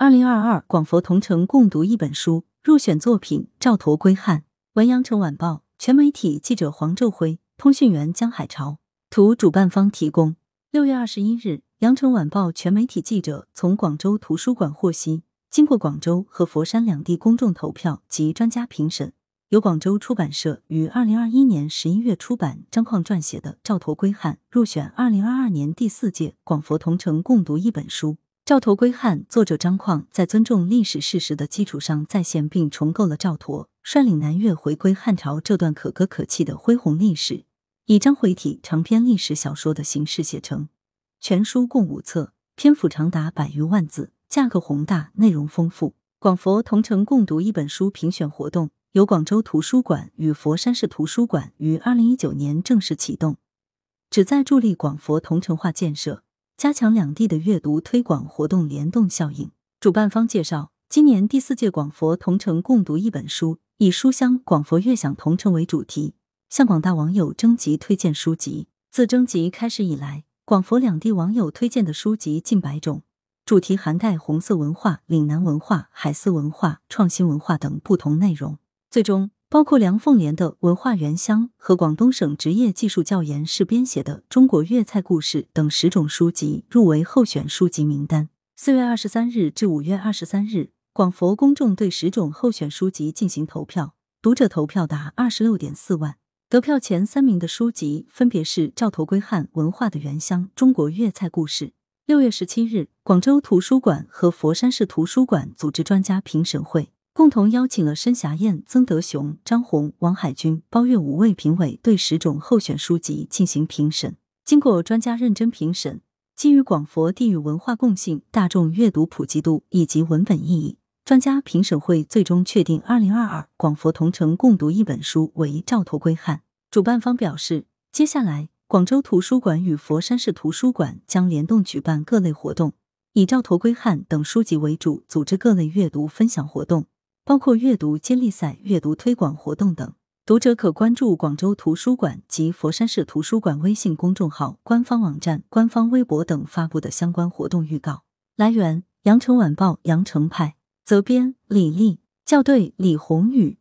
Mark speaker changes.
Speaker 1: 二零二二广佛同城共读一本书入选作品赵佗归汉。文阳城晚报全媒体记者黄昼辉，通讯员江海潮。图主办方提供。六月二十一日，羊城晚报全媒体记者从广州图书馆获悉，经过广州和佛山两地公众投票及专家评审，由广州出版社于二零二一年十一月出版、张况撰写的《赵佗归汉》入选二零二二年第四届广佛同城共读一本书。《赵佗归汉》作者张况在尊重历史事实的基础上再现并重构了赵佗率领南越回归汉朝这段可歌可泣的恢宏历史，以章回体长篇历史小说的形式写成。全书共五册，篇幅长达百余万字，架构宏大，内容丰富。广佛同城共读一本书评选活动由广州图书馆与佛山市图书馆于二零一九年正式启动，旨在助力广佛同城化建设。加强两地的阅读推广活动联动效应。主办方介绍，今年第四届广佛同城共读一本书，以“书香广佛悦享同城”为主题，向广大网友征集推荐书籍。自征集开始以来，广佛两地网友推荐的书籍近百种，主题涵盖红色文化、岭南文化、海丝文化、创新文化等不同内容。最终。包括梁凤莲的《文化原乡》和广东省职业技术教研室编写的《中国粤菜故事》等十种书籍入围候选书籍名单。四月二十三日至五月二十三日，广佛公众对十种候选书籍进行投票，读者投票达二十六点四万。得票前三名的书籍分别是《赵佗归汉》《文化的原乡》《中国粤菜故事》。六月十七日，广州图书馆和佛山市图书馆组织专家评审会。共同邀请了申霞燕、曾德雄、张红、王海军、包月五位评委，对十种候选书籍进行评审。经过专家认真评审，基于广佛地域文化共性、大众阅读普及度以及文本意义，专家评审会最终确定二零二二广佛同城共读一本书为《赵佗归汉》。主办方表示，接下来广州图书馆与佛山市图书馆将联动举办各类活动，以《赵佗归汉》等书籍为主，组织各类阅读分享活动。包括阅读接力赛、阅读推广活动等，读者可关注广州图书馆及佛山市图书馆微信公众号、官方网站、官方微博等发布的相关活动预告。来源：羊城晚报羊城派，责编：李丽，校对：李红宇。